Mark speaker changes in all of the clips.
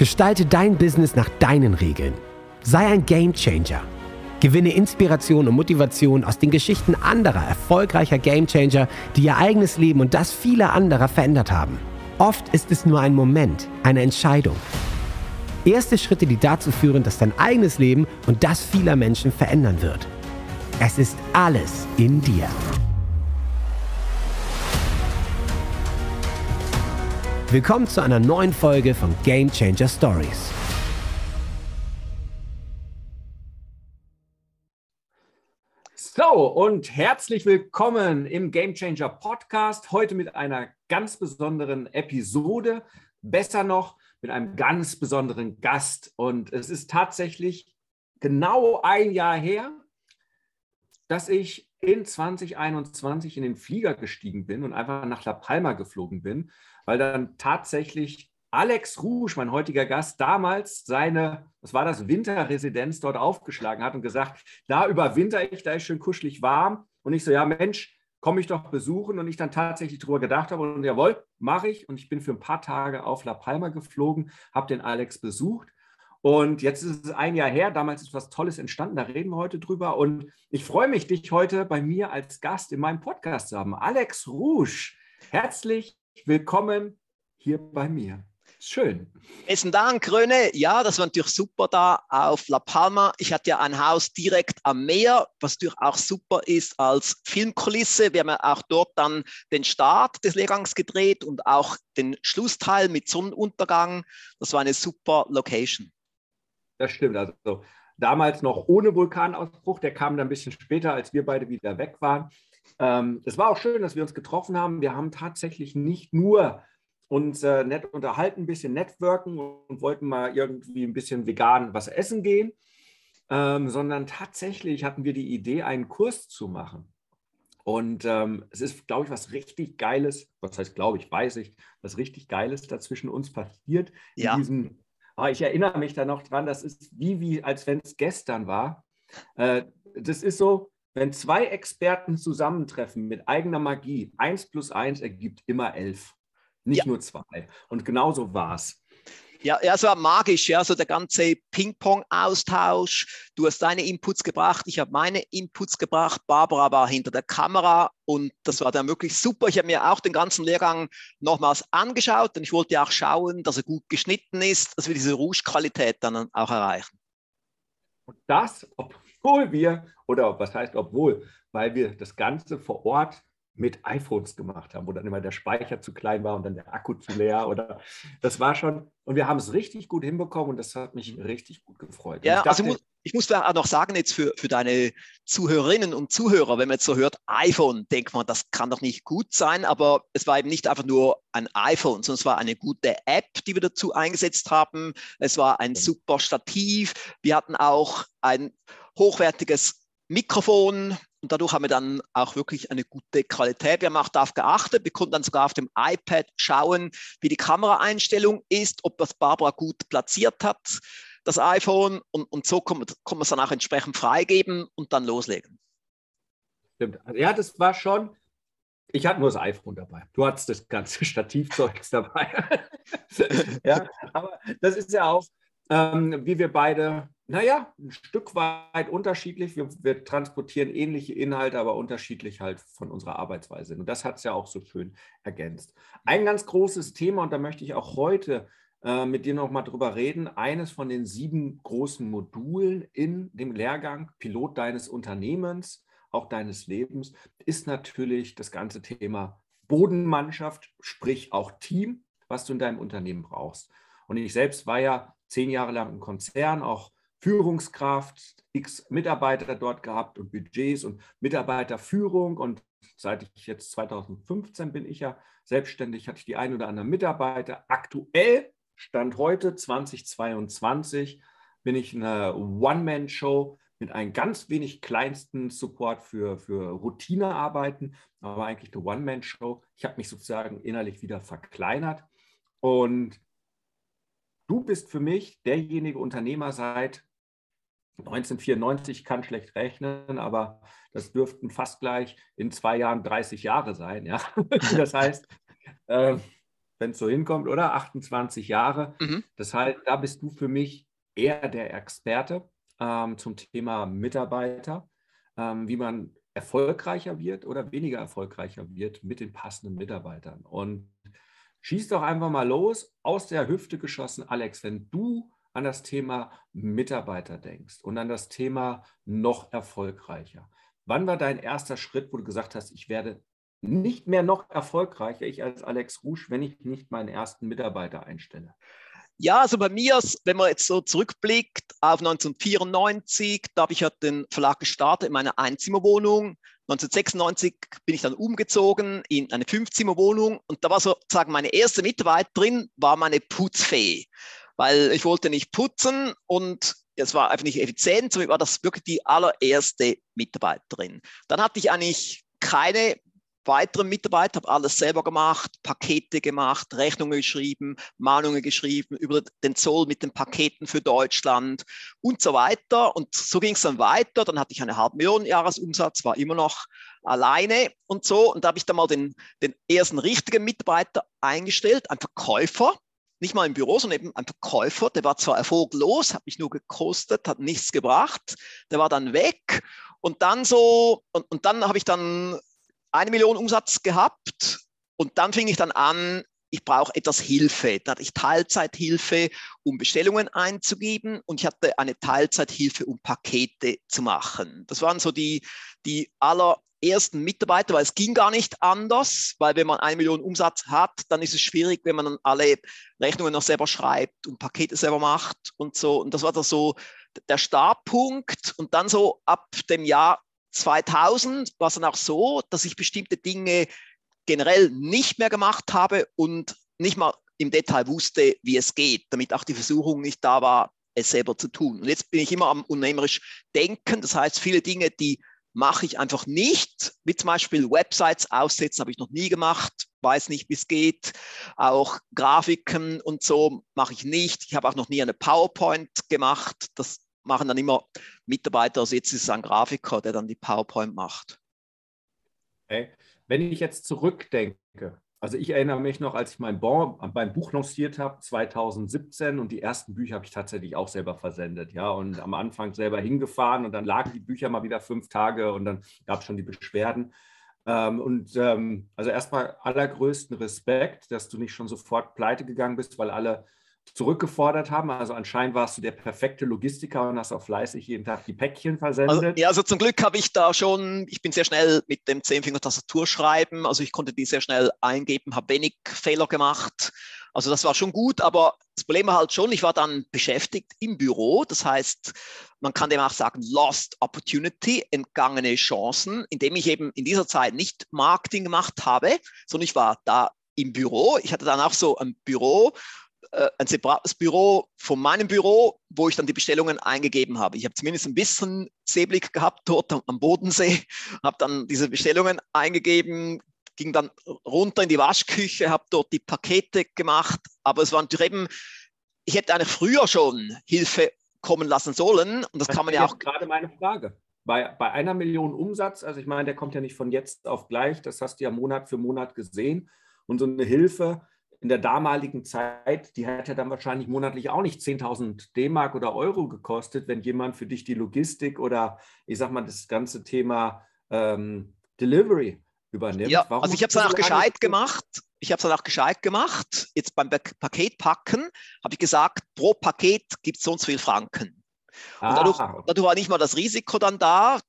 Speaker 1: Gestalte dein Business nach deinen Regeln. Sei ein Gamechanger. Gewinne Inspiration und Motivation aus den Geschichten anderer erfolgreicher Gamechanger, die ihr eigenes Leben und das vieler anderer verändert haben. Oft ist es nur ein Moment, eine Entscheidung. Erste Schritte, die dazu führen, dass dein eigenes Leben und das vieler Menschen verändern wird. Es ist alles in dir. Willkommen zu einer neuen Folge von Game Changer Stories.
Speaker 2: So, und herzlich willkommen im Game Changer Podcast. Heute mit einer ganz besonderen Episode. Besser noch, mit einem ganz besonderen Gast. Und es ist tatsächlich genau ein Jahr her, dass ich in 2021 in den Flieger gestiegen bin und einfach nach La Palma geflogen bin weil dann tatsächlich Alex Rouge, mein heutiger Gast, damals seine, was war das, Winterresidenz dort aufgeschlagen hat und gesagt, da überwinter ich, da ist schön kuschelig warm. Und ich so, ja Mensch, komme ich doch besuchen. Und ich dann tatsächlich darüber gedacht habe und jawohl, mache ich. Und ich bin für ein paar Tage auf La Palma geflogen, habe den Alex besucht. Und jetzt ist es ein Jahr her, damals ist was Tolles entstanden, da reden wir heute drüber. Und ich freue mich, dich heute bei mir als Gast in meinem Podcast zu haben. Alex Rouge, herzlich willkommen hier bei mir. Schön.
Speaker 3: Besten Dank, Röne. Ja, das war natürlich super da auf La Palma. Ich hatte ja ein Haus direkt am Meer, was natürlich auch super ist als Filmkulisse. Wir haben ja auch dort dann den Start des Lehrgangs gedreht und auch den Schlussteil mit Sonnenuntergang. Das war eine super Location.
Speaker 2: Das stimmt. Also damals noch ohne Vulkanausbruch. Der kam dann ein bisschen später, als wir beide wieder weg waren. Ähm, es war auch schön, dass wir uns getroffen haben. Wir haben tatsächlich nicht nur uns äh, nett unterhalten, ein bisschen networken und wollten mal irgendwie ein bisschen vegan was essen gehen, ähm, sondern tatsächlich hatten wir die Idee, einen Kurs zu machen. Und ähm, es ist, glaube ich, was richtig Geiles, was heißt, glaube ich, weiß ich, was richtig Geiles da zwischen uns passiert.
Speaker 3: Ja.
Speaker 2: Diesem, oh, ich erinnere mich da noch dran, das ist wie, wie als wenn es gestern war. Äh, das ist so, wenn zwei Experten zusammentreffen mit eigener Magie, eins plus eins ergibt immer elf, nicht ja. nur zwei. Und genauso war es.
Speaker 3: Ja, ja, es war magisch, ja, so der ganze Ping-Pong-Austausch. Du hast deine Inputs gebracht, ich habe meine Inputs gebracht. Barbara war hinter der Kamera und das war dann wirklich super. Ich habe mir auch den ganzen Lehrgang nochmals angeschaut und ich wollte auch schauen, dass er gut geschnitten ist, dass wir diese Rouge-Qualität dann auch erreichen.
Speaker 2: Und das, obwohl wir, oder was heißt obwohl, weil wir das Ganze vor Ort mit iPhones gemacht haben, wo dann immer der Speicher zu klein war und dann der Akku zu leer oder das war schon und wir haben es richtig gut hinbekommen und das hat mich richtig gut gefreut.
Speaker 3: Ja, also ich dachte, also ich muss da auch noch sagen jetzt für, für deine Zuhörerinnen und Zuhörer, wenn man jetzt so hört, iPhone, denkt man, das kann doch nicht gut sein, aber es war eben nicht einfach nur ein iPhone, sondern es war eine gute App, die wir dazu eingesetzt haben. Es war ein super Stativ. Wir hatten auch ein hochwertiges Mikrofon, und dadurch haben wir dann auch wirklich eine gute Qualität. Wir haben auch darauf geachtet, wir konnten dann sogar auf dem iPad schauen, wie die Kameraeinstellung ist, ob das Barbara gut platziert hat, das iPhone. Und, und so kann man, kann man es dann auch entsprechend freigeben und dann loslegen.
Speaker 2: Stimmt. Ja, das war schon. Ich hatte nur das iPhone dabei. Du hattest das ganze Stativzeug dabei. ja, aber das ist ja auch, ähm, wie wir beide naja, ein Stück weit unterschiedlich. Wir, wir, transportieren ähnliche Inhalte, aber unterschiedlich halt von unserer Arbeitsweise. Und das hat es ja auch so schön ergänzt. Ein ganz großes Thema, und da möchte ich auch heute äh, mit dir nochmal drüber reden, eines von den sieben großen Modulen in dem Lehrgang Pilot deines Unternehmens, auch deines Lebens, ist natürlich das ganze Thema Bodenmannschaft, sprich auch Team, was du in deinem Unternehmen brauchst. Und ich selbst war ja zehn Jahre lang im Konzern, auch Führungskraft, x Mitarbeiter dort gehabt und Budgets und Mitarbeiterführung. Und seit ich jetzt 2015 bin ich ja selbstständig, hatte ich die ein oder anderen Mitarbeiter. Aktuell, Stand heute 2022, bin ich eine One-Man-Show mit einem ganz wenig kleinsten Support für, für Routinearbeiten, aber eigentlich eine One-Man-Show. Ich habe mich sozusagen innerlich wieder verkleinert und du bist für mich derjenige Unternehmer seit 1994 kann schlecht rechnen, aber das dürften fast gleich in zwei Jahren 30 Jahre sein. Ja? Das heißt, äh, wenn es so hinkommt, oder? 28 Jahre. Mhm. Das heißt, da bist du für mich eher der Experte ähm, zum Thema Mitarbeiter, ähm, wie man erfolgreicher wird oder weniger erfolgreicher wird mit den passenden Mitarbeitern. Und schieß doch einfach mal los, aus der Hüfte geschossen, Alex, wenn du an das Thema Mitarbeiter denkst und an das Thema noch erfolgreicher. Wann war dein erster Schritt, wo du gesagt hast, ich werde nicht mehr noch erfolgreicher, ich als Alex Rouge, wenn ich nicht meinen ersten Mitarbeiter einstelle?
Speaker 3: Ja, also bei mir, wenn man jetzt so zurückblickt auf 1994, da habe ich ja den Verlag gestartet in meiner Einzimmerwohnung. 1996 bin ich dann umgezogen in eine Fünfzimmerwohnung und da war sozusagen meine erste Mitarbeiterin, war meine Putzfee, weil ich wollte nicht putzen und es war einfach nicht effizient, somit war das wirklich die allererste Mitarbeiterin. Dann hatte ich eigentlich keine weiteren Mitarbeiter, habe alles selber gemacht, Pakete gemacht, Rechnungen geschrieben, Mahnungen geschrieben über den Zoll mit den Paketen für Deutschland und so weiter. Und so ging es dann weiter. Dann hatte ich eine halbe Million Jahresumsatz, war immer noch alleine und so. Und da habe ich dann mal den, den ersten richtigen Mitarbeiter eingestellt, ein Verkäufer. Nicht mal im Büro, sondern eben ein Verkäufer. Der war zwar erfolglos, hat mich nur gekostet, hat nichts gebracht. Der war dann weg. Und dann so, und, und dann habe ich dann eine Million Umsatz gehabt und dann fing ich dann an, ich brauche etwas Hilfe. Da hatte ich Teilzeithilfe, um Bestellungen einzugeben und ich hatte eine Teilzeithilfe, um Pakete zu machen. Das waren so die, die allerersten Mitarbeiter, weil es ging gar nicht anders, weil wenn man eine Million Umsatz hat, dann ist es schwierig, wenn man dann alle Rechnungen noch selber schreibt und Pakete selber macht und so. Und das war dann so der Startpunkt und dann so ab dem Jahr 2000 war es dann auch so, dass ich bestimmte Dinge generell nicht mehr gemacht habe und nicht mal im Detail wusste, wie es geht, damit auch die Versuchung nicht da war, es selber zu tun. Und jetzt bin ich immer am unternehmerisch denken. Das heißt, viele Dinge, die mache ich einfach nicht, wie zum Beispiel Websites aufsetzen, habe ich noch nie gemacht, weiß nicht, wie es geht. Auch Grafiken und so mache ich nicht. Ich habe auch noch nie eine PowerPoint gemacht. Das machen dann immer Mitarbeiter, also jetzt ist es ein Grafiker, der dann die PowerPoint macht.
Speaker 2: Okay. Wenn ich jetzt zurückdenke, also ich erinnere mich noch, als ich mein, bon, mein Buch lanciert habe, 2017, und die ersten Bücher habe ich tatsächlich auch selber versendet, ja, und am Anfang selber hingefahren und dann lagen die Bücher mal wieder fünf Tage und dann gab es schon die Beschwerden. Ähm, und ähm, also erstmal allergrößten Respekt, dass du nicht schon sofort pleite gegangen bist, weil alle zurückgefordert haben. Also anscheinend warst du der perfekte Logistiker und hast auch fleißig jeden Tag die Päckchen versendet.
Speaker 3: Also, ja, also zum Glück habe ich da schon, ich bin sehr schnell mit dem Zehnfinger-Tastatur schreiben, also ich konnte die sehr schnell eingeben, habe wenig Fehler gemacht. Also das war schon gut, aber das Problem war halt schon, ich war dann beschäftigt im Büro. Das heißt, man kann dem auch sagen, Lost Opportunity, entgangene Chancen, indem ich eben in dieser Zeit nicht Marketing gemacht habe, sondern ich war da im Büro. Ich hatte dann auch so ein Büro, äh, ein separates Büro von meinem Büro, wo ich dann die Bestellungen eingegeben habe. Ich habe zumindest ein bisschen Seeblick gehabt dort am Bodensee, habe dann diese Bestellungen eingegeben, ging dann runter in die Waschküche, habe dort die Pakete gemacht, aber es war natürlich eben, ich hätte eigentlich früher schon Hilfe kommen lassen sollen und das, das kann man ja auch.
Speaker 2: Gerade meine Frage. Bei, bei einer Million Umsatz, also ich meine, der kommt ja nicht von jetzt auf gleich, das hast du ja Monat für Monat gesehen. Und so eine Hilfe, in der damaligen Zeit, die hätte dann wahrscheinlich monatlich auch nicht 10.000 D-Mark oder Euro gekostet, wenn jemand für dich die Logistik oder ich sag mal das ganze Thema ähm, Delivery übernimmt.
Speaker 3: Ja, Warum also ich habe es dann auch gescheit gemacht. Ich habe es dann auch gescheit gemacht. Jetzt beim Paketpacken habe ich gesagt, pro Paket gibt es so und so viel Franken. Und ah, dadurch, dadurch, war nicht mal das Risiko dann da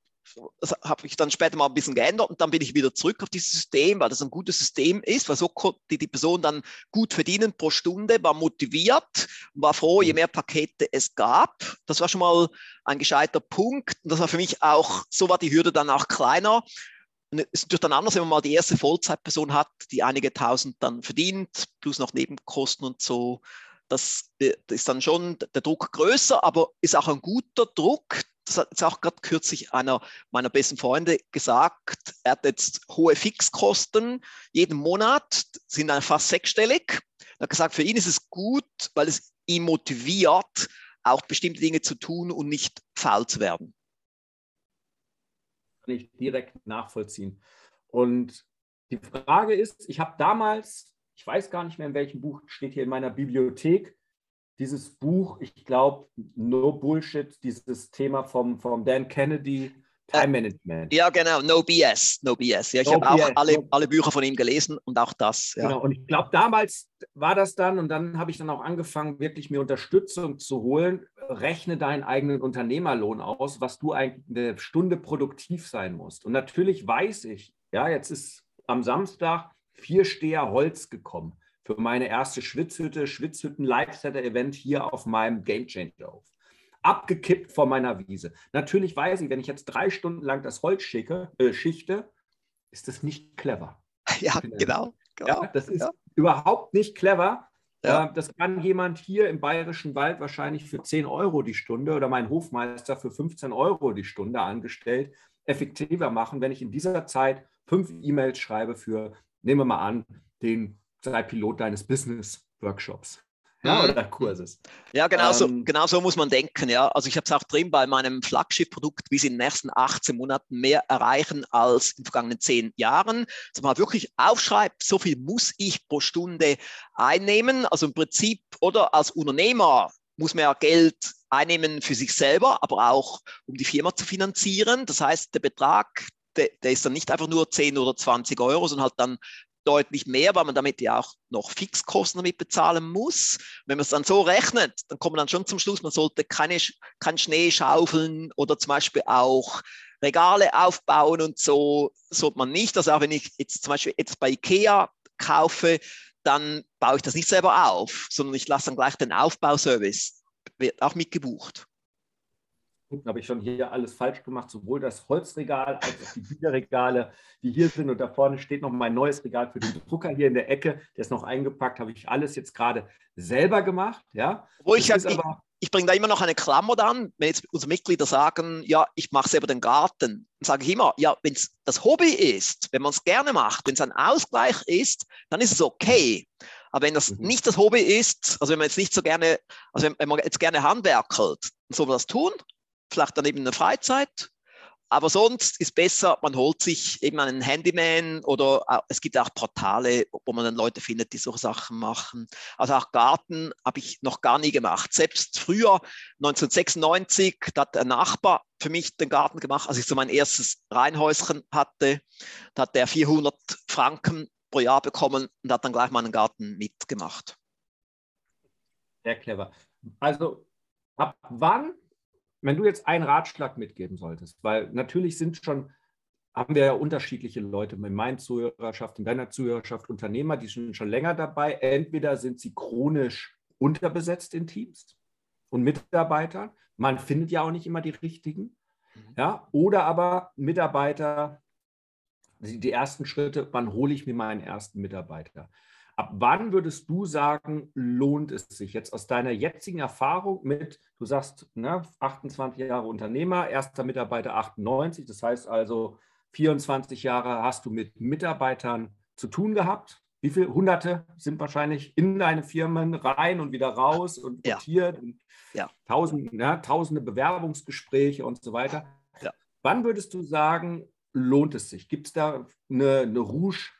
Speaker 3: das habe ich dann später mal ein bisschen geändert und dann bin ich wieder zurück auf dieses System, weil das ein gutes System ist, weil so konnte die Person dann gut verdienen pro Stunde, war motiviert war froh, je mhm. mehr Pakete es gab. Das war schon mal ein gescheiter Punkt und das war für mich auch, so war die Hürde dann auch kleiner. Und es ist natürlich dann anders, wenn man mal die erste Vollzeitperson hat, die einige tausend dann verdient, plus noch Nebenkosten und so. Das, das ist dann schon der Druck größer, aber ist auch ein guter Druck, das hat jetzt auch gerade kürzlich einer meiner besten Freunde gesagt, er hat jetzt hohe Fixkosten jeden Monat, sind dann fast sechsstellig. Er hat gesagt, für ihn ist es gut, weil es ihn motiviert, auch bestimmte Dinge zu tun und nicht faul zu werden.
Speaker 2: Kann ich direkt nachvollziehen. Und die Frage ist, ich habe damals, ich weiß gar nicht mehr, in welchem Buch, steht hier in meiner Bibliothek, dieses Buch, ich glaube, No Bullshit, dieses Thema vom, vom Dan Kennedy, Time Management.
Speaker 3: Ja, genau, No BS, No BS. Ja, ich no habe auch alle, alle Bücher von ihm gelesen und auch das. Ja. Genau,
Speaker 2: und ich glaube, damals war das dann und dann habe ich dann auch angefangen, wirklich mir Unterstützung zu holen. Rechne deinen eigenen Unternehmerlohn aus, was du eigentlich eine Stunde produktiv sein musst. Und natürlich weiß ich, ja, jetzt ist am Samstag vier Steher Holz gekommen für meine erste Schwitzhütte, Schwitzhütten Lifesetter Event hier auf meinem Game Changer auf abgekippt vor meiner Wiese. Natürlich weiß ich, wenn ich jetzt drei Stunden lang das Holz schicke, äh, schichte, ist das nicht clever.
Speaker 3: Ja, genau.
Speaker 2: genau. Ja, das ist ja. überhaupt nicht clever. Ja. Äh, das kann jemand hier im Bayerischen Wald wahrscheinlich für 10 Euro die Stunde oder mein Hofmeister für 15 Euro die Stunde angestellt effektiver machen, wenn ich in dieser Zeit fünf E-Mails schreibe für, nehmen wir mal an, den sei Pilot deines Business-Workshops ja, mhm. oder Kurses.
Speaker 3: Ja, genau, so, ähm, genau so muss man denken. Ja. Also ich habe es auch drin bei meinem Flaggschiff-Produkt, wie sie in den nächsten 18 Monaten mehr erreichen als in den vergangenen 10 Jahren. Dass man wirklich aufschreibt, so viel muss ich pro Stunde einnehmen. Also im Prinzip, oder als Unternehmer muss man ja Geld einnehmen für sich selber, aber auch um die Firma zu finanzieren. Das heißt, der Betrag, der, der, ist dann nicht einfach nur 10 oder 20 Euro, sondern halt dann deutlich mehr, weil man damit ja auch noch Fixkosten damit bezahlen muss. Wenn man es dann so rechnet, dann kommt man dann schon zum Schluss, man sollte keine, kein Schnee schaufeln oder zum Beispiel auch Regale aufbauen und so sollte man nicht. Also auch wenn ich jetzt zum Beispiel jetzt bei Ikea kaufe, dann baue ich das nicht selber auf, sondern ich lasse dann gleich den Aufbauservice, wird auch mitgebucht
Speaker 2: habe ich schon hier alles falsch gemacht, sowohl das Holzregal als auch die Bücherregale, die hier sind. Und da vorne steht noch mein neues Regal für den Drucker hier in der Ecke. Der ist noch eingepackt, habe ich alles jetzt gerade selber gemacht. Ja.
Speaker 3: Wo ich, ich, ich bringe da immer noch eine Klammer dran, wenn jetzt unsere Mitglieder sagen, ja, ich mache selber den Garten, dann sage ich immer, ja, wenn es das Hobby ist, wenn man es gerne macht, wenn es ein Ausgleich ist, dann ist es okay. Aber wenn das mhm. nicht das Hobby ist, also wenn man jetzt nicht so gerne, also wenn, wenn man jetzt gerne handwerkelt, dann soll man das tun vielleicht dann eben in der Freizeit. Aber sonst ist besser, man holt sich eben einen Handyman oder es gibt auch Portale, wo man dann Leute findet, die solche Sachen machen. Also auch Garten habe ich noch gar nie gemacht. Selbst früher, 1996, da hat der Nachbar für mich den Garten gemacht, als ich so mein erstes Reihenhäuschen hatte. Da hat der 400 Franken pro Jahr bekommen und hat dann gleich meinen Garten mitgemacht.
Speaker 2: Sehr clever. Also ab wann wenn du jetzt einen Ratschlag mitgeben solltest, weil natürlich sind schon, haben wir ja unterschiedliche Leute in meiner Zuhörerschaft, in deiner Zuhörerschaft, Unternehmer, die sind schon länger dabei. Entweder sind sie chronisch unterbesetzt in Teams und Mitarbeitern. Man findet ja auch nicht immer die richtigen. Mhm. Ja, oder aber Mitarbeiter, die ersten Schritte, wann hole ich mir meinen ersten Mitarbeiter? Ab wann würdest du sagen, lohnt es sich jetzt aus deiner jetzigen Erfahrung mit, du sagst, ne, 28 Jahre Unternehmer, erster Mitarbeiter 98, das heißt also 24 Jahre hast du mit Mitarbeitern zu tun gehabt. Wie viele Hunderte sind wahrscheinlich in deine Firmen rein und wieder raus und rotiert ja. und ja. Tausend, ne, tausende Bewerbungsgespräche und so weiter. Ja. Wann würdest du sagen, lohnt es sich? Gibt es da eine, eine Rouge?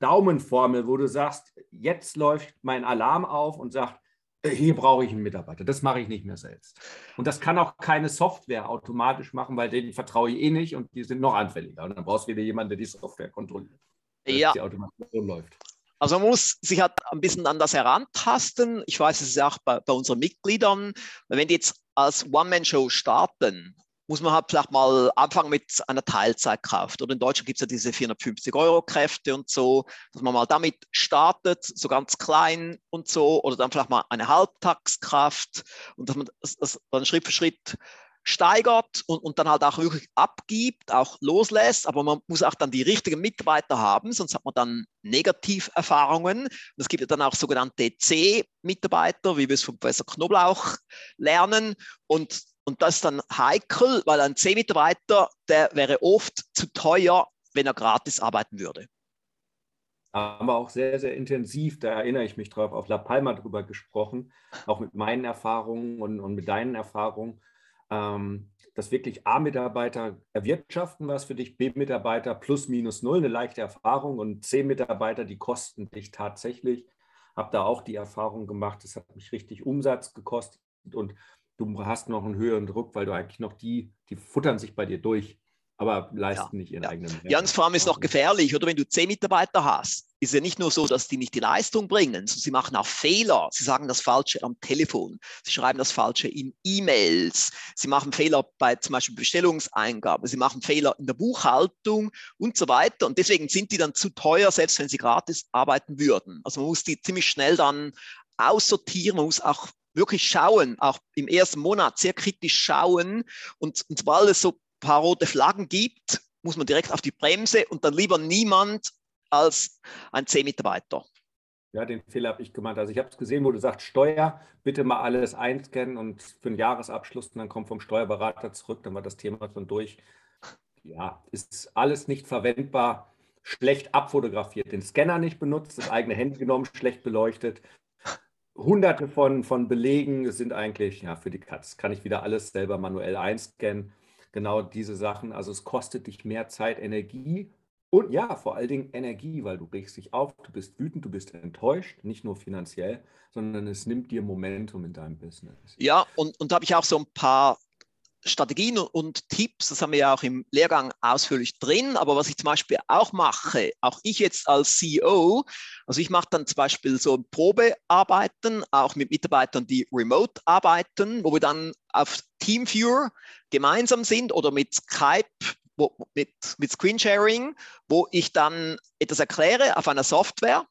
Speaker 2: Daumenformel, wo du sagst, jetzt läuft mein Alarm auf und sagt, äh, hier brauche ich einen Mitarbeiter. Das mache ich nicht mehr selbst. Und das kann auch keine Software automatisch machen, weil denen vertraue ich eh nicht und die sind noch anfälliger. Und dann brauchst du wieder jemanden, der die Software kontrolliert.
Speaker 3: Ja. Die Automation läuft. Also man muss sich halt ein bisschen an das herantasten. Ich weiß es ja auch bei, bei unseren Mitgliedern. Wenn die jetzt als One-Man-Show starten muss man halt vielleicht mal anfangen mit einer Teilzeitkraft. Oder in Deutschland gibt es ja diese 450 Euro Kräfte und so, dass man mal damit startet, so ganz klein und so, oder dann vielleicht mal eine Halbtagskraft und dass man das dann Schritt für Schritt steigert und, und dann halt auch wirklich abgibt, auch loslässt, aber man muss auch dann die richtigen Mitarbeiter haben, sonst hat man dann Negativerfahrungen. Und es gibt ja dann auch sogenannte C-Mitarbeiter, wie wir es von Professor Knoblauch lernen. Und und das ist dann heikel, weil ein C-Mitarbeiter, der wäre oft zu teuer, wenn er gratis arbeiten würde.
Speaker 2: Aber auch sehr, sehr intensiv, da erinnere ich mich drauf, auf La Palma drüber gesprochen, auch mit meinen Erfahrungen und, und mit deinen Erfahrungen. ähm, dass wirklich A-Mitarbeiter erwirtschaften was für dich, B-Mitarbeiter plus minus null, eine leichte Erfahrung und C-Mitarbeiter, die kosten dich tatsächlich. Habe da auch die Erfahrung gemacht, das hat mich richtig Umsatz gekostet und du hast noch einen höheren Druck, weil du eigentlich noch die, die futtern sich bei dir durch aber leisten ja, nicht ihren ja. eigenen
Speaker 3: Wert. Jans, vor allem ist noch gefährlich, oder wenn du zehn Mitarbeiter hast, ist ja nicht nur so, dass die nicht die Leistung bringen, sondern sie machen auch Fehler. Sie sagen das Falsche am Telefon, sie schreiben das Falsche in E-Mails, sie machen Fehler bei zum Beispiel Bestellungseingaben, sie machen Fehler in der Buchhaltung und so weiter. Und deswegen sind die dann zu teuer, selbst wenn sie gratis arbeiten würden. Also man muss die ziemlich schnell dann aussortieren, man muss auch wirklich schauen, auch im ersten Monat sehr kritisch schauen und, und sobald es so paar rote Flaggen gibt, muss man direkt auf die Bremse und dann lieber niemand als ein C-Mitarbeiter.
Speaker 2: Ja, den Fehler habe ich gemacht. Also ich habe es gesehen, wo du sagst, Steuer, bitte mal alles einscannen und für den Jahresabschluss und dann kommt vom Steuerberater zurück, dann war das Thema schon durch. Ja, ist alles nicht verwendbar, schlecht abfotografiert, den Scanner nicht benutzt, das eigene Handy genommen, schlecht beleuchtet. Hunderte von, von Belegen sind eigentlich ja, für die Katz. Kann ich wieder alles selber manuell einscannen genau diese Sachen. Also es kostet dich mehr Zeit, Energie und ja, vor allen Dingen Energie, weil du regst dich auf, du bist wütend, du bist enttäuscht, nicht nur finanziell, sondern es nimmt dir Momentum in deinem Business.
Speaker 3: Ja, und, und da habe ich auch so ein paar Strategien und Tipps, das haben wir ja auch im Lehrgang ausführlich drin, aber was ich zum Beispiel auch mache, auch ich jetzt als CEO, also ich mache dann zum Beispiel so Probearbeiten, auch mit Mitarbeitern, die remote arbeiten, wo wir dann auf Teamviewer gemeinsam sind oder mit Skype, wo, mit, mit Screensharing, wo ich dann etwas erkläre auf einer Software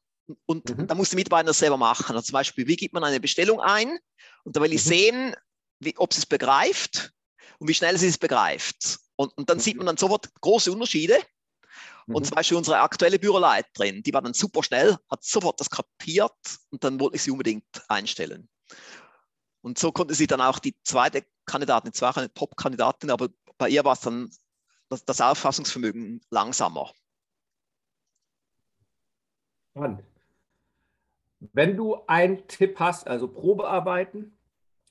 Speaker 3: und mhm. da muss der Mitarbeiter das selber machen. Also zum Beispiel, wie gibt man eine Bestellung ein? Und da will ich mhm. sehen, wie, ob sie es begreift und wie schnell sie es begreift. Und, und dann sieht man dann sofort große Unterschiede. Und mhm. zum Beispiel unsere aktuelle Büroleiterin, die war dann super schnell, hat sofort das kapiert und dann wollte ich sie unbedingt einstellen. Und so konnte sie dann auch die zweite Kandidatin, zwar eine Top-Kandidatin, aber bei ihr war es dann das, das Auffassungsvermögen langsamer.
Speaker 2: Wenn du einen Tipp hast, also Probearbeiten,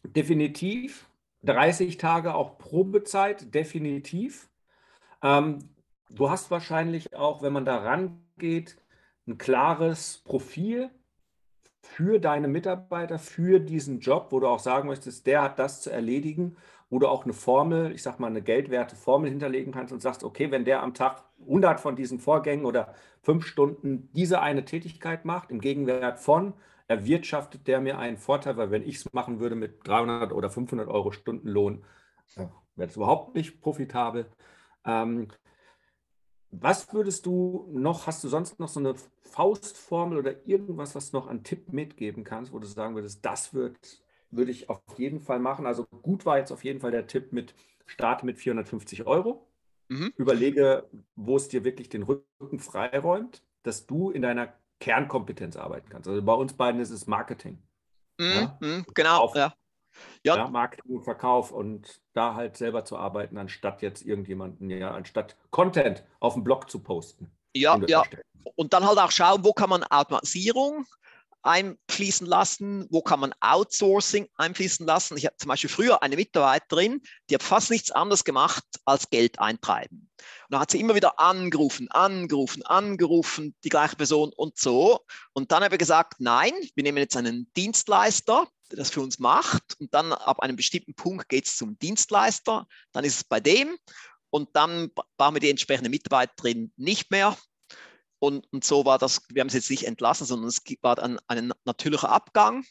Speaker 2: definitiv 30 Tage auch Probezeit, definitiv. Ähm, du hast wahrscheinlich auch, wenn man da rangeht, ein klares Profil für deine Mitarbeiter, für diesen Job, wo du auch sagen möchtest, der hat das zu erledigen, wo du auch eine Formel, ich sag mal eine geldwerte Formel hinterlegen kannst und sagst, okay, wenn der am Tag 100 von diesen Vorgängen oder fünf Stunden diese eine Tätigkeit macht, im Gegenwert von, erwirtschaftet der mir einen Vorteil, weil wenn ich es machen würde mit 300 oder 500 Euro Stundenlohn, äh, wäre es überhaupt nicht profitabel. Ähm, was würdest du noch, hast du sonst noch so eine Faustformel oder irgendwas, was du noch an Tipp mitgeben kannst, wo du sagen würdest, das wird, würde ich auf jeden Fall machen. Also gut war jetzt auf jeden Fall der Tipp mit starte mit 450 Euro. Mhm. Überlege, wo es dir wirklich den Rücken freiräumt, dass du in deiner Kernkompetenz arbeiten kannst. Also bei uns beiden ist es Marketing.
Speaker 3: Mhm, ja? Mhm, genau, Auf,
Speaker 2: ja. Ja. ja. Marketing und Verkauf und da halt selber zu arbeiten, anstatt jetzt irgendjemanden, ja, anstatt Content auf dem Blog zu posten.
Speaker 3: Ja, ja. Und dann halt auch schauen, wo kann man Automatisierung einfließen lassen, wo kann man Outsourcing einfließen lassen. Ich habe zum Beispiel früher eine Mitarbeiterin, die hat fast nichts anderes gemacht als Geld eintreiben. Und dann hat sie immer wieder angerufen, angerufen, angerufen, die gleiche Person und so. Und dann habe ich gesagt, nein, wir nehmen jetzt einen Dienstleister, der das für uns macht. Und dann ab einem bestimmten Punkt geht es zum Dienstleister, dann ist es bei dem. Und dann brauchen wir die entsprechende Mitarbeiterin nicht mehr. Und, und so war das, wir haben es jetzt nicht entlassen, sondern es war ein, ein natürlicher Abgang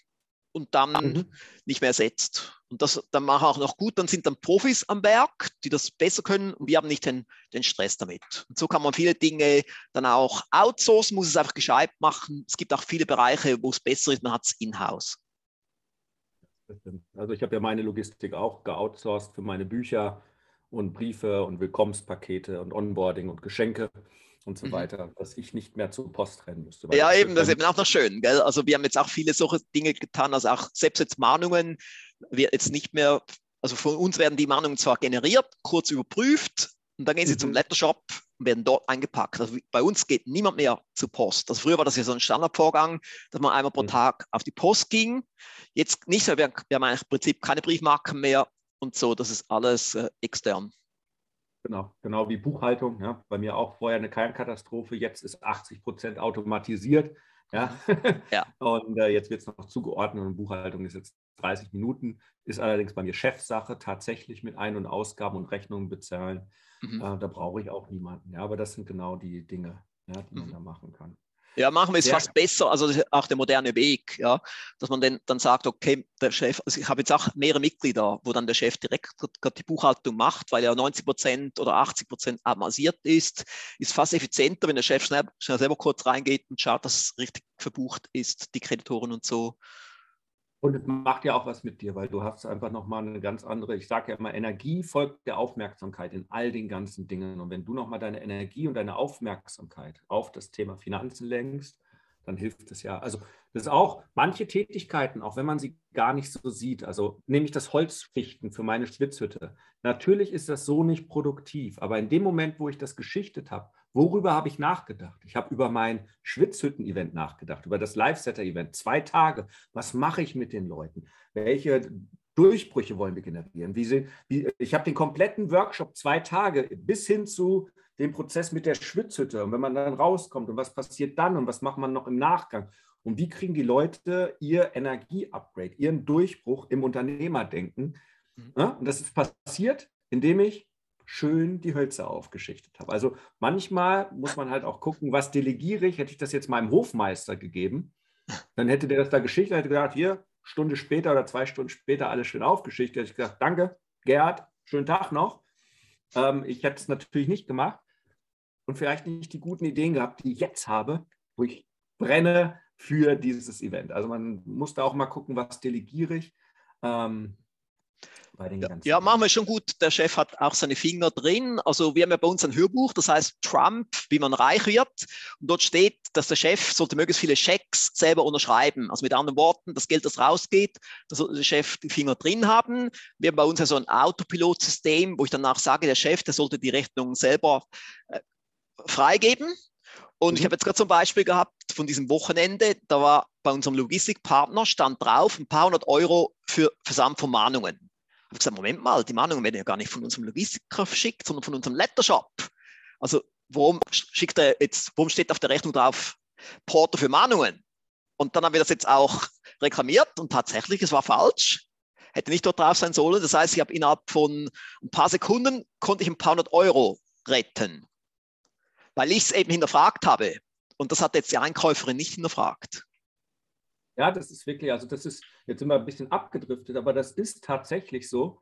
Speaker 3: und dann mhm. nicht mehr ersetzt. Und das dann machen auch noch gut, dann sind dann Profis am Werk, die das besser können und wir haben nicht den, den Stress damit. Und so kann man viele Dinge dann auch outsourcen, muss es einfach gescheit machen. Es gibt auch viele Bereiche, wo es besser ist, man hat es in-house.
Speaker 2: Also ich habe ja meine Logistik auch geoutsourced für meine Bücher und Briefe und Willkommenspakete und Onboarding und Geschenke und so mhm. weiter, dass ich nicht mehr zur Post rennen müsste.
Speaker 3: Ja, eben, das ist eben auch noch schön. Gell? Also wir haben jetzt auch viele solche Dinge getan, also auch selbst jetzt Mahnungen, wir jetzt nicht mehr, also von uns werden die Mahnungen zwar generiert, kurz überprüft und dann gehen sie mhm. zum Lettershop und werden dort eingepackt. Also bei uns geht niemand mehr zur Post. Also früher war das ja so ein Standardvorgang, dass man einmal pro mhm. Tag auf die Post ging. Jetzt nicht, weil wir, wir haben eigentlich im Prinzip keine Briefmarken mehr und so, das ist alles äh, extern.
Speaker 2: Genau, genau wie Buchhaltung. Ja. Bei mir auch vorher eine Keinkatastrophe, jetzt ist 80 Prozent automatisiert. Ja. ja. Und äh, jetzt wird es noch zugeordnet und Buchhaltung ist jetzt 30 Minuten, ist allerdings bei mir Chefsache, tatsächlich mit Ein- und Ausgaben und Rechnungen bezahlen. Mhm. Äh, da brauche ich auch niemanden. Ja, aber das sind genau die Dinge, ja, die man mhm. da machen kann.
Speaker 3: Ja, machen wir es fast besser, also auch der moderne Weg, ja, dass man denn, dann sagt, okay, der Chef, also ich habe jetzt auch mehrere Mitglieder, wo dann der Chef direkt die Buchhaltung macht, weil er 90 Prozent oder 80 Prozent amasiert ist, ist fast effizienter, wenn der Chef schnell, schnell selber kurz reingeht und schaut, dass es richtig verbucht ist, die Kreditoren und so.
Speaker 2: Und es macht ja auch was mit dir, weil du hast einfach nochmal eine ganz andere, ich sage ja immer, Energie folgt der Aufmerksamkeit in all den ganzen Dingen. Und wenn du nochmal deine Energie und deine Aufmerksamkeit auf das Thema Finanzen lenkst, dann hilft es ja. Also das ist auch manche Tätigkeiten, auch wenn man sie gar nicht so sieht. Also nehme ich das Holzfichten für meine Schwitzhütte. Natürlich ist das so nicht produktiv, aber in dem Moment, wo ich das geschichtet habe, Worüber habe ich nachgedacht? Ich habe über mein Schwitzhütten-Event nachgedacht, über das Live-Setter-Event. Zwei Tage. Was mache ich mit den Leuten? Welche Durchbrüche wollen wir generieren? Wie sie, wie, ich habe den kompletten Workshop zwei Tage bis hin zu dem Prozess mit der Schwitzhütte. Und wenn man dann rauskommt und was passiert dann und was macht man noch im Nachgang? Und wie kriegen die Leute ihr Energie-Upgrade, ihren Durchbruch im Unternehmerdenken? Mhm. Ja, und das ist passiert, indem ich schön die Hölzer aufgeschichtet habe. Also manchmal muss man halt auch gucken, was delegiere ich. Hätte ich das jetzt meinem Hofmeister gegeben, dann hätte der das da geschichtet, hätte gesagt, hier, Stunde später oder zwei Stunden später alles schön aufgeschichtet. Hätte ich gesagt, danke, Gerd, schönen Tag noch. Ähm, ich hätte es natürlich nicht gemacht und vielleicht nicht die guten Ideen gehabt, die ich jetzt habe, wo ich brenne für dieses Event. Also man muss da auch mal gucken, was delegiere ich. Ähm,
Speaker 3: bei den ganzen. Ja, machen wir schon gut. Der Chef hat auch seine Finger drin. Also wir haben ja bei uns ein Hörbuch, das heißt Trump, wie man reich wird. Und dort steht, dass der Chef sollte möglichst viele Schecks selber unterschreiben. Also mit anderen Worten, das Geld, das rausgeht, da sollte der Chef die Finger drin haben. Wir haben bei uns ja so ein Autopilotsystem, wo ich danach sage, der Chef, der sollte die Rechnung selber äh, freigeben. Und mhm. ich habe jetzt gerade zum Beispiel gehabt von diesem Wochenende, da war bei unserem Logistikpartner stand drauf ein paar hundert Euro für Versandvermahnungen habe gesagt, Moment mal, die Mahnungen werden ja gar nicht von unserem Logistiker verschickt, sondern von unserem Lettershop. Also warum schickt er jetzt, warum steht auf der Rechnung drauf Porto für Mahnungen? Und dann haben wir das jetzt auch reklamiert und tatsächlich, es war falsch. Hätte nicht dort drauf sein sollen. Das heißt, ich habe innerhalb von ein paar Sekunden konnte ich ein paar hundert Euro retten, weil ich es eben hinterfragt habe. Und das hat jetzt die Einkäuferin nicht hinterfragt.
Speaker 2: Ja, das ist wirklich, also das ist, jetzt immer ein bisschen abgedriftet, aber das ist tatsächlich so.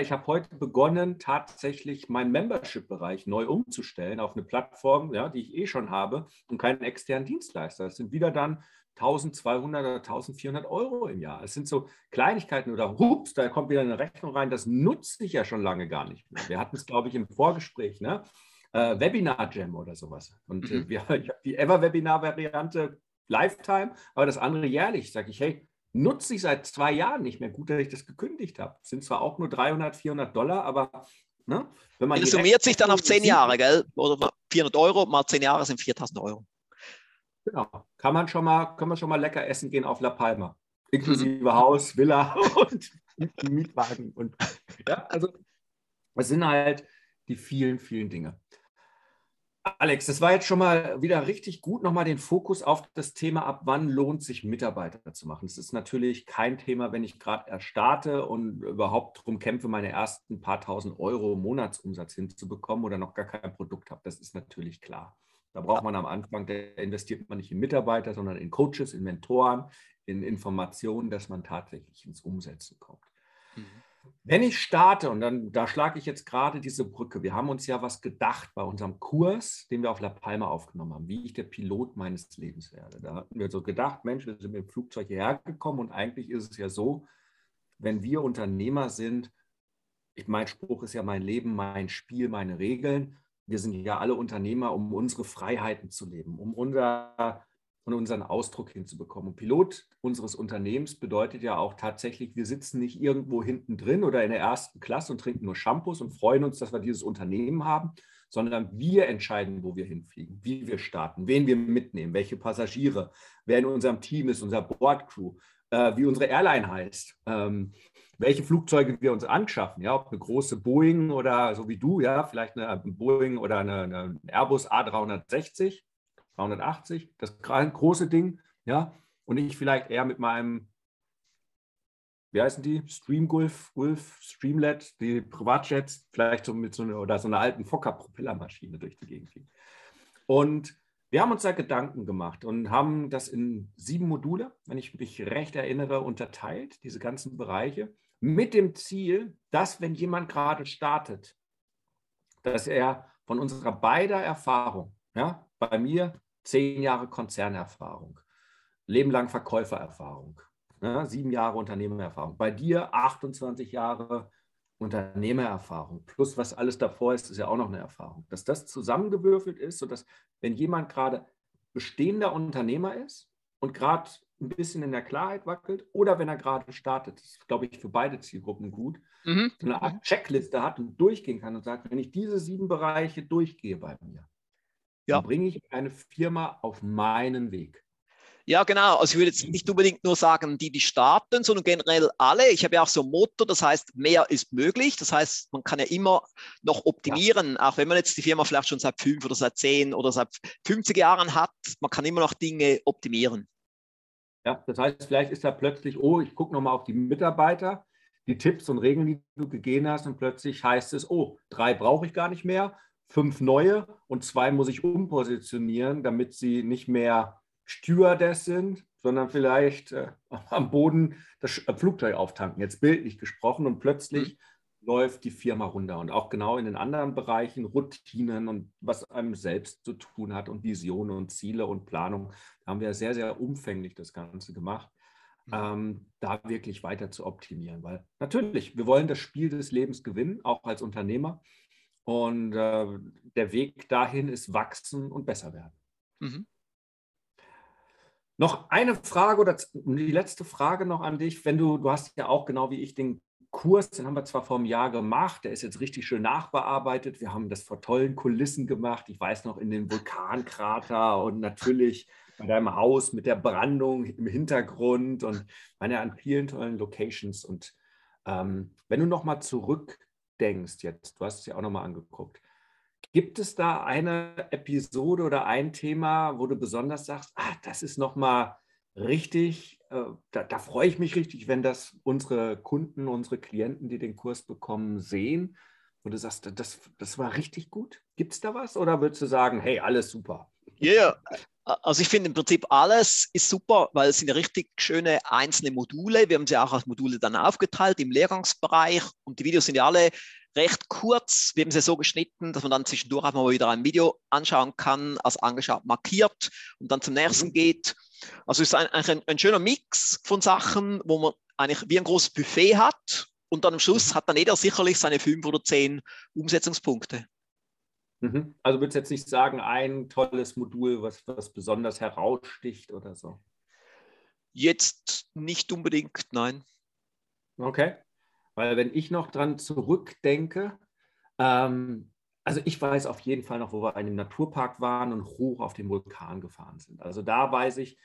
Speaker 2: Ich habe heute begonnen, tatsächlich meinen Membership-Bereich neu umzustellen auf eine Plattform, ja, die ich eh schon habe und keinen externen Dienstleister. Das sind wieder dann 1200 oder 1400 Euro im Jahr. Es sind so Kleinigkeiten oder hups, da kommt wieder eine Rechnung rein, das nutze ich ja schon lange gar nicht mehr. Wir hatten es, glaube ich, im Vorgespräch, ne? Äh, Webinar Jam oder sowas. Und äh, mhm. wir, die Ever-Webinar-Variante Lifetime, aber das andere jährlich. Sage ich, hey, nutze ich seit zwei Jahren nicht mehr. Gut, dass ich das gekündigt habe. Sind zwar auch nur 300, 400 Dollar, aber ne,
Speaker 3: wenn man. Das summiert sich dann auf zehn Jahre, gell? Oder 400 Euro mal zehn Jahre sind 4000 Euro.
Speaker 2: Genau. Kann man schon mal, kann man schon mal lecker essen gehen auf La Palma. Inklusive mhm. Haus, Villa und Mietwagen. Und, ja, also es sind halt die vielen, vielen Dinge. Alex, das war jetzt schon mal wieder richtig gut, nochmal den Fokus auf das Thema, ab wann lohnt sich Mitarbeiter zu machen. Das ist natürlich kein Thema, wenn ich gerade erst starte und überhaupt darum kämpfe, meine ersten paar tausend Euro Monatsumsatz hinzubekommen oder noch gar kein Produkt habe. Das ist natürlich klar. Da braucht man am Anfang, da investiert man nicht in Mitarbeiter, sondern in Coaches, in Mentoren, in Informationen, dass man tatsächlich ins Umsetzen kommt. Wenn ich starte, und dann da schlage ich jetzt gerade diese Brücke, wir haben uns ja was gedacht bei unserem Kurs, den wir auf La Palma aufgenommen haben, wie ich der Pilot meines Lebens werde. Da hatten wir so gedacht, Mensch, wir sind mit dem Flugzeug hierher gekommen und eigentlich ist es ja so, wenn wir Unternehmer sind, ich, mein Spruch ist ja mein Leben, mein Spiel, meine Regeln. Wir sind ja alle Unternehmer, um unsere Freiheiten zu leben, um unser und unseren Ausdruck hinzubekommen. Und Pilot unseres Unternehmens bedeutet ja auch tatsächlich, wir sitzen nicht irgendwo hinten drin oder in der ersten Klasse und trinken nur Shampoos und freuen uns, dass wir dieses Unternehmen haben, sondern wir entscheiden, wo wir hinfliegen, wie wir starten, wen wir mitnehmen, welche Passagiere, wer in unserem Team ist, unser Bordcrew, äh, wie unsere Airline heißt. Ähm, welche Flugzeuge wir uns anschaffen, ja, ob eine große Boeing oder so wie du, ja, vielleicht eine Boeing oder eine, eine Airbus A360, 380, das große Ding, ja, und ich vielleicht eher mit meinem, wie heißen die, Streamgulf, Gulf, Streamlet, die Privatjets, vielleicht so mit so einer, oder so einer alten Fokker-Propellermaschine durch die Gegend fliegen. Und wir haben uns da Gedanken gemacht und haben das in sieben Module, wenn ich mich recht erinnere, unterteilt, diese ganzen Bereiche mit dem Ziel, dass wenn jemand gerade startet, dass er von unserer beider Erfahrung, ja, bei mir zehn Jahre Konzernerfahrung, lebenlang Verkäufererfahrung, ja, sieben Jahre Unternehmererfahrung, bei dir 28 Jahre Unternehmererfahrung, plus was alles davor ist, ist ja auch noch eine Erfahrung, dass das zusammengewürfelt ist, sodass wenn jemand gerade bestehender Unternehmer ist und gerade ein bisschen in der Klarheit wackelt oder wenn er gerade startet. Das ist, glaube ich, für beide Zielgruppen gut. Mhm. So eine Art mhm. Checkliste hat und durchgehen kann und sagt, wenn ich diese sieben Bereiche durchgehe bei mir, ja. bringe ich eine Firma auf meinen Weg.
Speaker 3: Ja, genau. Also ich würde jetzt nicht unbedingt nur sagen, die, die starten, sondern generell alle. Ich habe ja auch so ein Motto, das heißt, mehr ist möglich. Das heißt, man kann ja immer noch optimieren, ja. auch wenn man jetzt die Firma vielleicht schon seit fünf oder seit zehn oder seit 50 Jahren hat. Man kann immer noch Dinge optimieren.
Speaker 2: Ja, das heißt, vielleicht ist da plötzlich, oh, ich gucke nochmal auf die Mitarbeiter, die Tipps und Regeln, die du gegeben hast, und plötzlich heißt es, oh, drei brauche ich gar nicht mehr, fünf neue und zwei muss ich umpositionieren, damit sie nicht mehr Stewardess sind, sondern vielleicht äh, am Boden das Flugzeug auftanken, jetzt bildlich gesprochen, und plötzlich mhm läuft die Firma runter. Und auch genau in den anderen Bereichen, Routinen und was einem selbst zu tun hat und Visionen und Ziele und Planung, da haben wir sehr, sehr umfänglich das Ganze gemacht, mhm. ähm, da wirklich weiter zu optimieren. Weil natürlich, wir wollen das Spiel des Lebens gewinnen, auch als Unternehmer. Und äh, der Weg dahin ist wachsen und besser werden. Mhm. Noch eine Frage oder die letzte Frage noch an dich. Wenn du, du hast ja auch genau wie ich den Kurs, den haben wir zwar vor einem Jahr gemacht, der ist jetzt richtig schön nachbearbeitet. Wir haben das vor tollen Kulissen gemacht. Ich weiß noch in den Vulkankrater und natürlich bei deinem Haus mit der Brandung im Hintergrund und ja an vielen tollen Locations. Und ähm, wenn du nochmal zurückdenkst jetzt, du hast es ja auch nochmal angeguckt, gibt es da eine Episode oder ein Thema, wo du besonders sagst, ah, das ist nochmal richtig, äh, da, da, freue ich mich richtig, wenn das unsere Kunden, unsere Klienten, die den Kurs bekommen, sehen. Und du sagst, das, das war richtig gut. Gibt es da was? Oder würdest du sagen, hey, alles super?
Speaker 3: Ja, yeah. Also ich finde im Prinzip alles ist super, weil es sind richtig schöne einzelne Module. Wir haben sie auch als Module dann aufgeteilt im Lehrgangsbereich und die Videos sind ja alle recht kurz. Wir haben sie so geschnitten, dass man dann zwischendurch auch mal wieder ein Video anschauen kann, als angeschaut markiert und dann zum nächsten mhm. geht. Also es ist ein, ein, ein, schöner Mix von Sachen, wo man eigentlich wie ein großes Buffet hat und dann am Schluss mhm. hat dann jeder sicherlich seine fünf oder zehn Umsetzungspunkte.
Speaker 2: Mhm. Also würdest du jetzt nicht sagen, ein tolles Modul, was, was besonders heraussticht oder so?
Speaker 3: Jetzt nicht unbedingt, nein.
Speaker 2: Okay. Weil wenn ich noch dran zurückdenke, ähm, also ich weiß auf jeden Fall noch, wo wir in einem Naturpark waren und hoch auf den Vulkan gefahren sind. Also da weiß ich,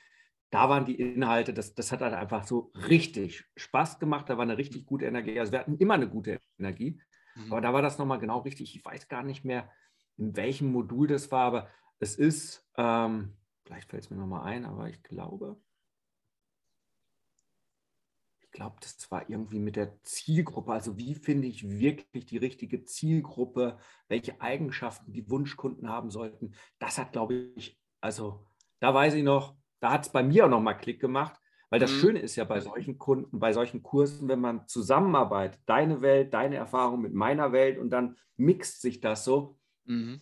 Speaker 2: da waren die Inhalte, das, das hat halt einfach so richtig Spaß gemacht, da war eine richtig gute Energie. Also wir hatten immer eine gute Energie, mhm. aber da war das nochmal genau richtig. Ich weiß gar nicht mehr, in welchem Modul das war, aber es ist, ähm, vielleicht fällt es mir nochmal ein, aber ich glaube, glaube, das war irgendwie mit der Zielgruppe. Also wie finde ich wirklich die richtige Zielgruppe, welche Eigenschaften die Wunschkunden haben sollten. Das hat, glaube ich, also da weiß ich noch, da hat es bei mir auch nochmal Klick gemacht, weil das mhm. Schöne ist ja bei solchen Kunden, bei solchen Kursen, wenn man zusammenarbeitet, deine Welt, deine Erfahrung mit meiner Welt und dann mixt sich das so. Mhm.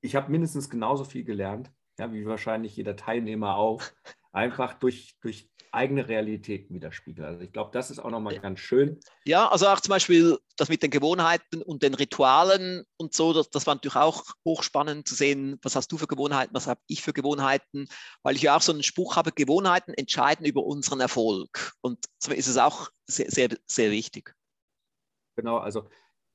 Speaker 2: Ich habe mindestens genauso viel gelernt, ja, wie wahrscheinlich jeder Teilnehmer auch, einfach durch, durch eigene Realitäten widerspiegeln. Also ich glaube, das ist auch nochmal ganz schön.
Speaker 3: Ja, also auch zum Beispiel das mit den Gewohnheiten und den Ritualen und so, das, das war natürlich auch hochspannend zu sehen, was hast du für Gewohnheiten, was habe ich für Gewohnheiten, weil ich ja auch so einen Spruch habe, Gewohnheiten entscheiden über unseren Erfolg. Und so ist es auch sehr, sehr, sehr wichtig.
Speaker 2: Genau, also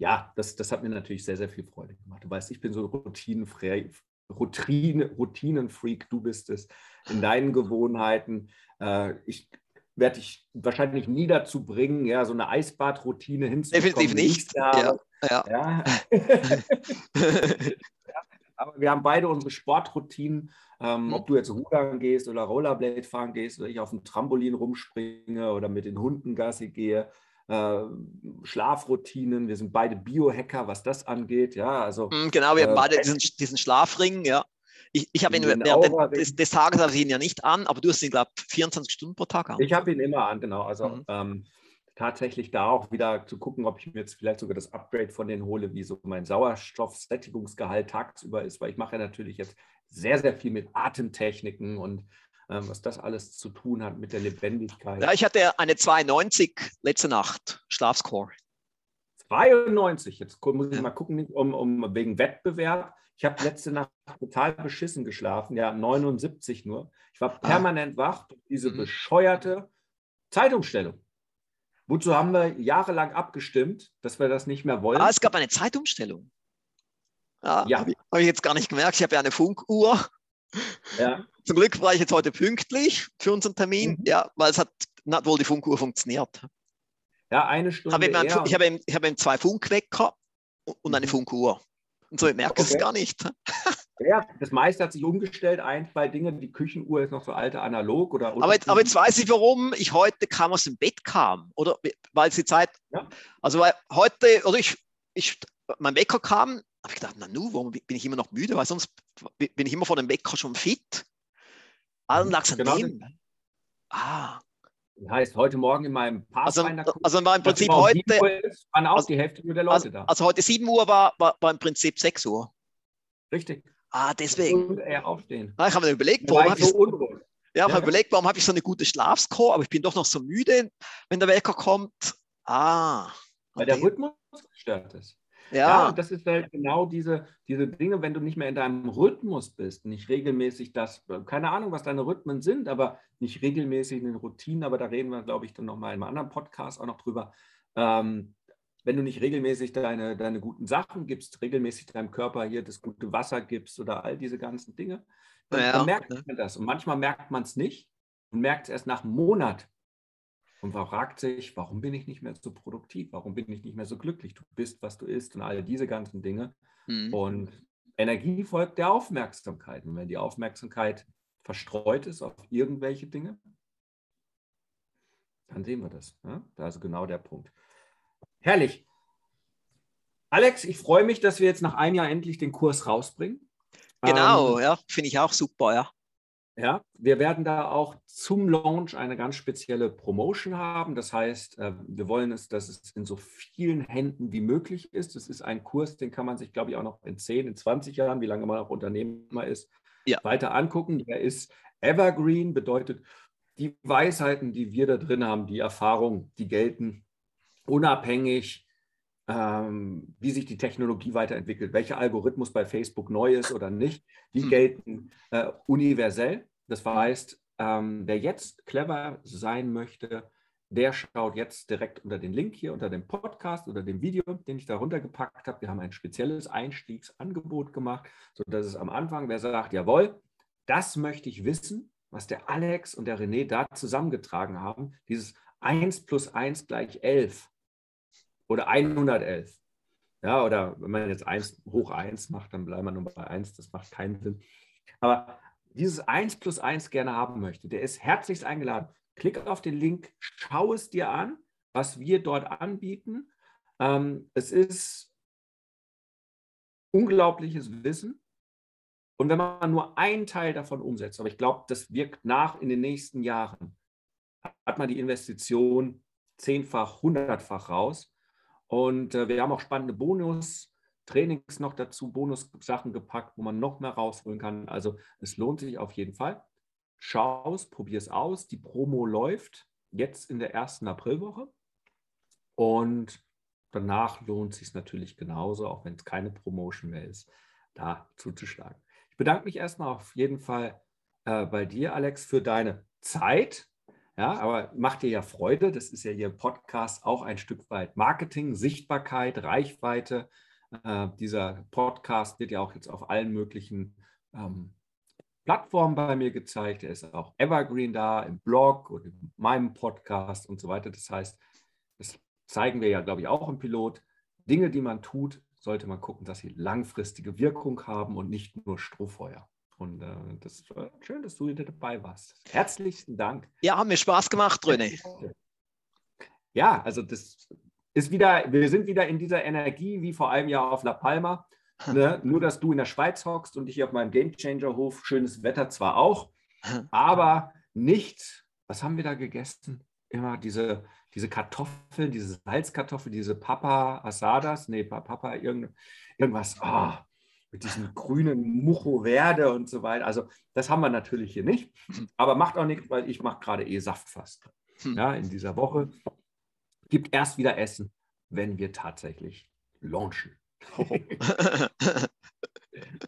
Speaker 2: ja, das, das hat mir natürlich sehr, sehr viel Freude gemacht. Du weißt, ich bin so routinenfrei, Routine, Routinenfreak, du bist es in deinen Gewohnheiten. Äh, ich werde ich wahrscheinlich nie dazu bringen, ja, so eine Eisbadroutine hinzubekommen.
Speaker 3: Definitiv nicht. Ja,
Speaker 2: ja. ja. Aber wir haben beide unsere Sportroutinen. Ähm, mhm. Ob du jetzt rudern gehst oder Rollerblade fahren gehst oder ich auf dem Trampolin rumspringe oder mit den Hunden Gassi gehe. Äh, Schlafroutinen. Wir sind beide Biohacker, was das angeht. Ja, also,
Speaker 3: mhm, genau, wir haben äh, beide diesen, diesen Schlafring, ja. Ich, ich habe ihn während des, des, Tages habe ich ihn ja nicht an, aber du hast ihn, glaube ich, 24 Stunden pro Tag an.
Speaker 2: Ich habe ihn immer an, genau. Also mhm. ähm, tatsächlich da auch wieder zu gucken, ob ich mir jetzt vielleicht sogar das Upgrade von denen hole, wie so mein Sauerstoffsättigungsgehalt tagsüber ist, weil ich mache ja natürlich jetzt sehr, sehr viel mit Atemtechniken und was das alles zu tun hat mit der Lebendigkeit.
Speaker 3: Ja, ich hatte eine 92 letzte Nacht, Schlafscore.
Speaker 2: 92, jetzt muss ich ja. mal gucken, um, um wegen Wettbewerb. Ich habe letzte Nacht total beschissen geschlafen, ja, 79 nur. Ich war ah. permanent ah. wach durch diese mhm. bescheuerte Zeitumstellung. Wozu haben wir jahrelang abgestimmt, dass wir das nicht mehr wollen?
Speaker 3: Ah, es gab eine Zeitumstellung. Ah, ja. Habe ich, hab ich, jetzt gar nicht gemerkt. Ich habe ja eine Funkuhr. Ja. Zum Glück war ich jetzt heute pünktlich für unseren Termin, mhm. ja, weil es hat, hat wohl die Funkuhr funktioniert.
Speaker 2: Ja, eine Stunde.
Speaker 3: Habe ich, ich habe eben, hab eben zwei Funkwecker und eine mhm. Funkuhr. Und so merke ich okay. es gar nicht.
Speaker 2: Ja, das meiste hat sich umgestellt. Ein, zwei Dinge, die Küchenuhr ist noch so alte analog oder.
Speaker 3: Aber jetzt, aber jetzt weiß ich, warum ich heute kam aus dem Bett kam. Oder weil es die Zeit. Ja. Also weil heute, oder ich, ich, mein Wecker kam, habe ich gedacht, na nu, warum bin ich immer noch müde? Weil sonst bin ich immer vor dem Wecker schon fit. Allen lag es an genau dem.
Speaker 2: Ah. Das heißt, heute Morgen in meinem
Speaker 3: Pathfinder. Also, also war im Prinzip heute.
Speaker 2: Ist, waren auch also, die Hälfte der Leute
Speaker 3: also,
Speaker 2: da.
Speaker 3: Also heute 7 Uhr war, war, war im Prinzip 6 Uhr.
Speaker 2: Richtig.
Speaker 3: Ah, deswegen.
Speaker 2: Und er aufstehen.
Speaker 3: Ah, ich habe mir überlegt, warum habe so ich. Ja, ja. überlegt, warum habe ich so eine gute Schlafscore, aber ich bin doch noch so müde, wenn der Wecker kommt. Ah.
Speaker 2: Weil der Rhythmus gestört ist. Ja. ja, und das ist halt genau diese, diese Dinge, wenn du nicht mehr in deinem Rhythmus bist, nicht regelmäßig das, keine Ahnung, was deine Rhythmen sind, aber nicht regelmäßig in den Routinen, aber da reden wir, glaube ich, dann nochmal in einem anderen Podcast auch noch drüber. Ähm, wenn du nicht regelmäßig deine, deine guten Sachen gibst, regelmäßig deinem Körper hier das gute Wasser gibst oder all diese ganzen Dinge, dann, ja, dann merkt man das. Und manchmal merkt man es nicht und merkt es erst nach einem Monat, und fragt sich, warum bin ich nicht mehr so produktiv? Warum bin ich nicht mehr so glücklich? Du bist, was du isst und all diese ganzen Dinge. Mhm. Und Energie folgt der Aufmerksamkeit. Und wenn die Aufmerksamkeit verstreut ist auf irgendwelche Dinge, dann sehen wir das. Da ist genau der Punkt. Herrlich. Alex, ich freue mich, dass wir jetzt nach einem Jahr endlich den Kurs rausbringen.
Speaker 3: Genau, ähm, ja, finde ich auch super, ja.
Speaker 2: Ja, wir werden da auch zum Launch eine ganz spezielle Promotion haben. Das heißt, äh, wir wollen es, dass es in so vielen Händen wie möglich ist. Es ist ein Kurs, den kann man sich, glaube ich, auch noch in 10, in 20 Jahren, wie lange man auch Unternehmer ist, ja. weiter angucken. Der ist Evergreen, bedeutet die Weisheiten, die wir da drin haben, die Erfahrungen, die gelten unabhängig ähm, wie sich die Technologie weiterentwickelt, welcher Algorithmus bei Facebook neu ist oder nicht, die hm. gelten äh, universell. Das heißt, ähm, wer jetzt clever sein möchte, der schaut jetzt direkt unter den Link hier, unter dem Podcast oder dem Video, den ich darunter gepackt habe. Wir haben ein spezielles Einstiegsangebot gemacht, sodass es am Anfang, wer sagt, jawohl, das möchte ich wissen, was der Alex und der René da zusammengetragen haben, dieses 1 plus 1 gleich 11 oder 111. Ja, oder wenn man jetzt 1 hoch 1 macht, dann bleiben wir nur bei 1, das macht keinen Sinn. Aber dieses 1 plus 1 gerne haben möchte, der ist herzlichst eingeladen. Klick auf den Link, schau es dir an, was wir dort anbieten. Ähm, es ist unglaubliches Wissen. Und wenn man nur einen Teil davon umsetzt, aber ich glaube, das wirkt nach in den nächsten Jahren, hat man die Investition zehnfach, hundertfach raus. Und äh, wir haben auch spannende Bonus-Trainings noch dazu, Bonus-Sachen gepackt, wo man noch mehr rausholen kann. Also es lohnt sich auf jeden Fall. Schau es, probier es aus. Die Promo läuft jetzt in der ersten Aprilwoche. Und danach lohnt es sich natürlich genauso, auch wenn es keine Promotion mehr ist, da zuzuschlagen. Ich bedanke mich erstmal auf jeden Fall äh, bei dir, Alex, für deine Zeit, ja, aber macht dir ja Freude. Das ist ja im Podcast auch ein Stück weit Marketing, Sichtbarkeit, Reichweite. Äh, dieser Podcast wird ja auch jetzt auf allen möglichen ähm, Plattformen bei mir gezeigt. Er ist auch evergreen da im Blog und in meinem Podcast und so weiter. Das heißt, das zeigen wir ja, glaube ich, auch im Pilot. Dinge, die man tut, sollte man gucken, dass sie langfristige Wirkung haben und nicht nur Strohfeuer. Und äh, das war schön, dass du wieder dabei warst. Herzlichen Dank.
Speaker 3: Ja, haben mir Spaß gemacht, René.
Speaker 2: Ja, also das ist wieder, wir sind wieder in dieser Energie wie vor einem Jahr auf La Palma. Ne? Nur, dass du in der Schweiz hockst und ich hier auf meinem Gamechanger-Hof. Schönes Wetter zwar auch, aber nicht, was haben wir da gegessen? Immer diese, diese Kartoffeln, diese Salzkartoffeln, diese Papa Asadas, nee, Papa irgend, irgendwas, oh, mit diesem grünen Mucho Verde und so weiter. Also das haben wir natürlich hier nicht, aber macht auch nichts, weil ich mache gerade eh Saftfasten. Hm. Ja, in dieser Woche gibt erst wieder Essen, wenn wir tatsächlich launchen.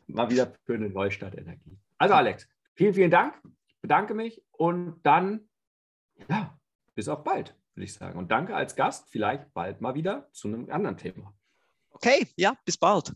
Speaker 2: Mal wieder für eine Neustartenergie. Also Alex, vielen, vielen Dank. Ich bedanke mich und dann, ja, bis auf bald, würde ich sagen. Und danke als Gast, vielleicht bald mal wieder zu einem anderen Thema.
Speaker 3: Okay, ja, bis bald.